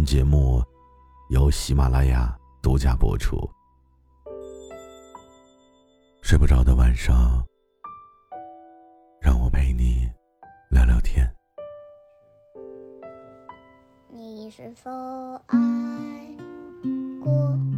本节目由喜马拉雅独家播出。睡不着的晚上，让我陪你聊聊天。你是否爱过？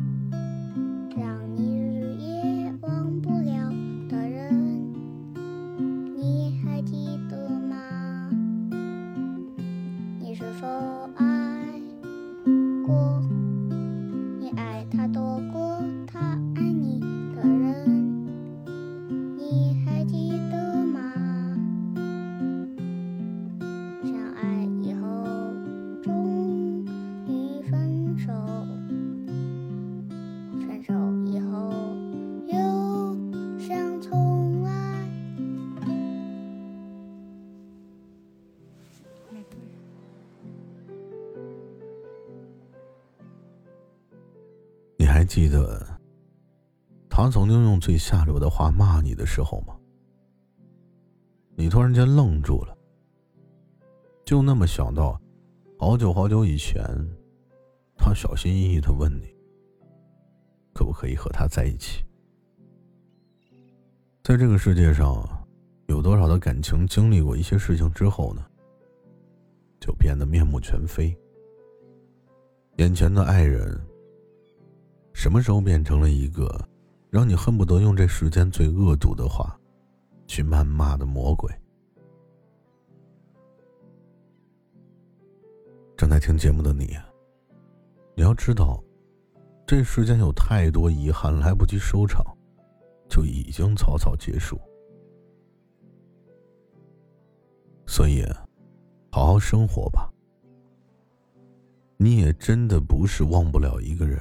还记得他曾经用最下流的话骂你的时候吗？你突然间愣住了，就那么想到好久好久以前，他小心翼翼的问你，可不可以和他在一起？在这个世界上，有多少的感情经历过一些事情之后呢，就变得面目全非？眼前的爱人。什么时候变成了一个让你恨不得用这世间最恶毒的话去谩骂的魔鬼？正在听节目的你，你要知道，这世间有太多遗憾来不及收场，就已经草草结束。所以，好好生活吧。你也真的不是忘不了一个人。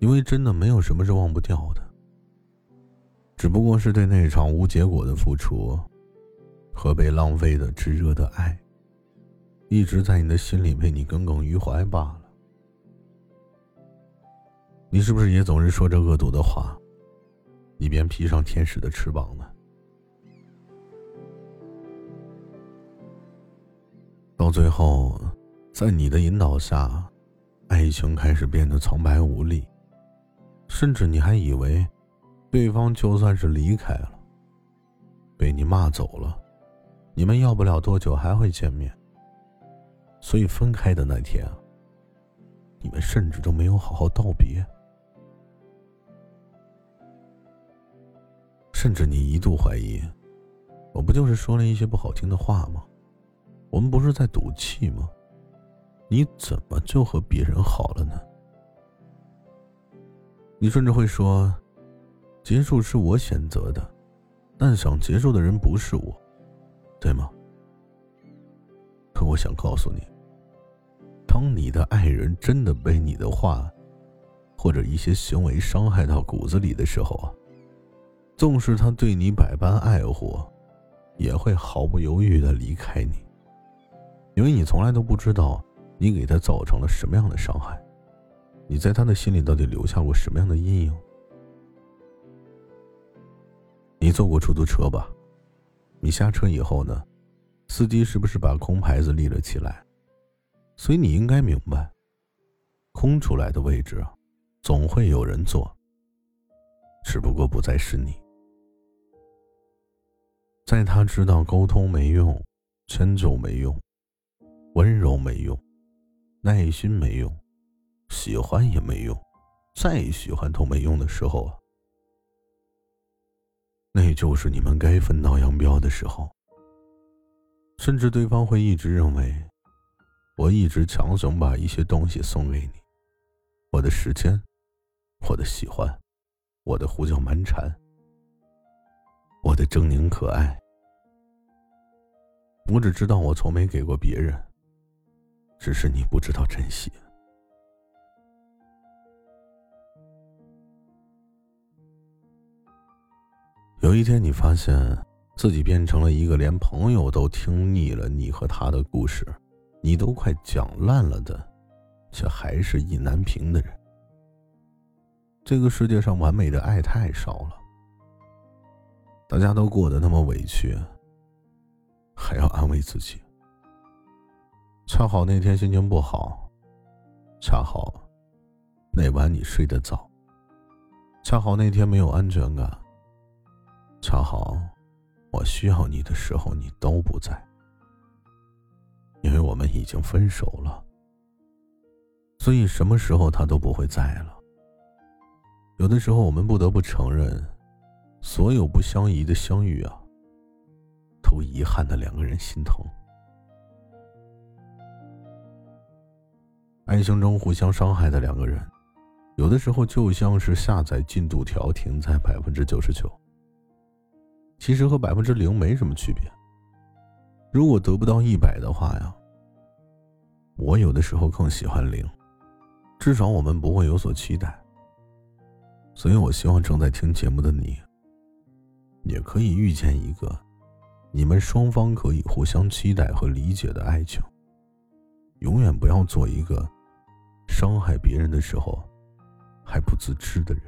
因为真的没有什么是忘不掉的，只不过是对那场无结果的付出和被浪费的炙热的爱，一直在你的心里为你耿耿于怀罢了。你是不是也总是说着恶毒的话，一边披上天使的翅膀呢？到最后，在你的引导下，爱情开始变得苍白无力。甚至你还以为，对方就算是离开了，被你骂走了，你们要不了多久还会见面。所以分开的那天，你们甚至都没有好好道别。甚至你一度怀疑，我不就是说了一些不好听的话吗？我们不是在赌气吗？你怎么就和别人好了呢？你甚至会说，结束是我选择的，但想结束的人不是我，对吗？可我想告诉你，当你的爱人真的被你的话或者一些行为伤害到骨子里的时候啊，纵使他对你百般爱护，也会毫不犹豫的离开你，因为你从来都不知道你给他造成了什么样的伤害。你在他的心里到底留下过什么样的阴影？你坐过出租车吧？你下车以后呢？司机是不是把空牌子立了起来？所以你应该明白，空出来的位置，总会有人坐。只不过不再是你。在他知道沟通没用，迁就没用，温柔没用，耐心没用。喜欢也没用，再喜欢都没用的时候啊，那就是你们该分道扬镳的时候。甚至对方会一直认为，我一直强行把一些东西送给你，我的时间，我的喜欢，我的胡搅蛮缠，我的狰狞可爱。我只知道我从没给过别人，只是你不知道珍惜。有一天，你发现自己变成了一个连朋友都听腻了你和他的故事，你都快讲烂了的，却还是意难平的人。这个世界上完美的爱太少了，大家都过得那么委屈，还要安慰自己。恰好那天心情不好，恰好那晚你睡得早，恰好那天没有安全感。恰好，我需要你的时候你都不在，因为我们已经分手了，所以什么时候他都不会在了。有的时候，我们不得不承认，所有不相宜的相遇啊，都遗憾的两个人心疼。爱情中互相伤害的两个人，有的时候就像是下载进度条停在百分之九十九。其实和百分之零没什么区别。如果得不到一百的话呀，我有的时候更喜欢零，至少我们不会有所期待。所以我希望正在听节目的你，也可以遇见一个你们双方可以互相期待和理解的爱情。永远不要做一个伤害别人的时候还不自知的人。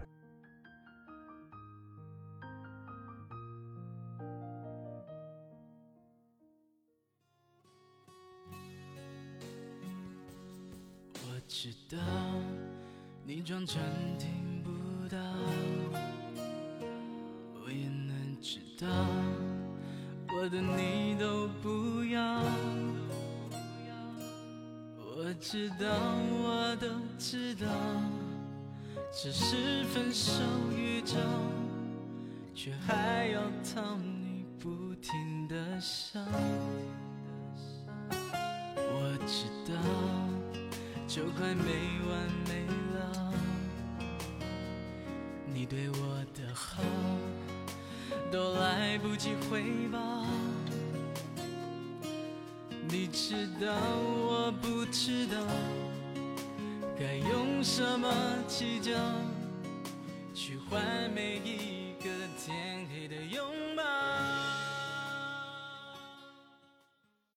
知道你装成听不到，我也能知道我的你都不要。我知道，我都知道，只是分手预兆，却还要讨你不停的笑。就快没完没了，你对我的好都来不及回报。你知道我不知道，该用什么计较去换每一。